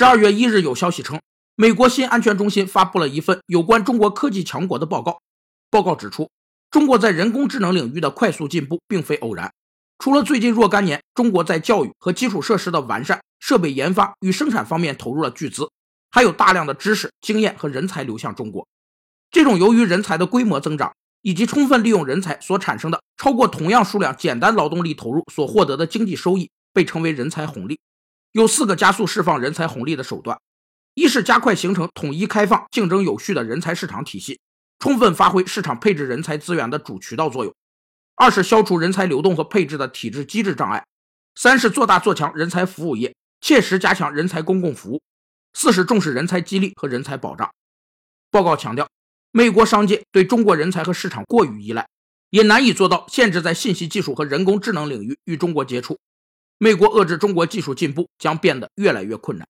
十二月一日有消息称，美国新安全中心发布了一份有关中国科技强国的报告。报告指出，中国在人工智能领域的快速进步并非偶然。除了最近若干年中国在教育和基础设施的完善、设备研发与生产方面投入了巨资，还有大量的知识、经验和人才流向中国。这种由于人才的规模增长以及充分利用人才所产生的超过同样数量简单劳动力投入所获得的经济收益，被称为人才红利。有四个加速释放人才红利的手段：一是加快形成统一、开放、竞争有序的人才市场体系，充分发挥市场配置人才资源的主渠道作用；二是消除人才流动和配置的体制机制障碍；三是做大做强人才服务业，切实加强人才公共服务；四是重视人才激励和人才保障。报告强调，美国商界对中国人才和市场过于依赖，也难以做到限制在信息技术和人工智能领域与中国接触。美国遏制中国技术进步将变得越来越困难。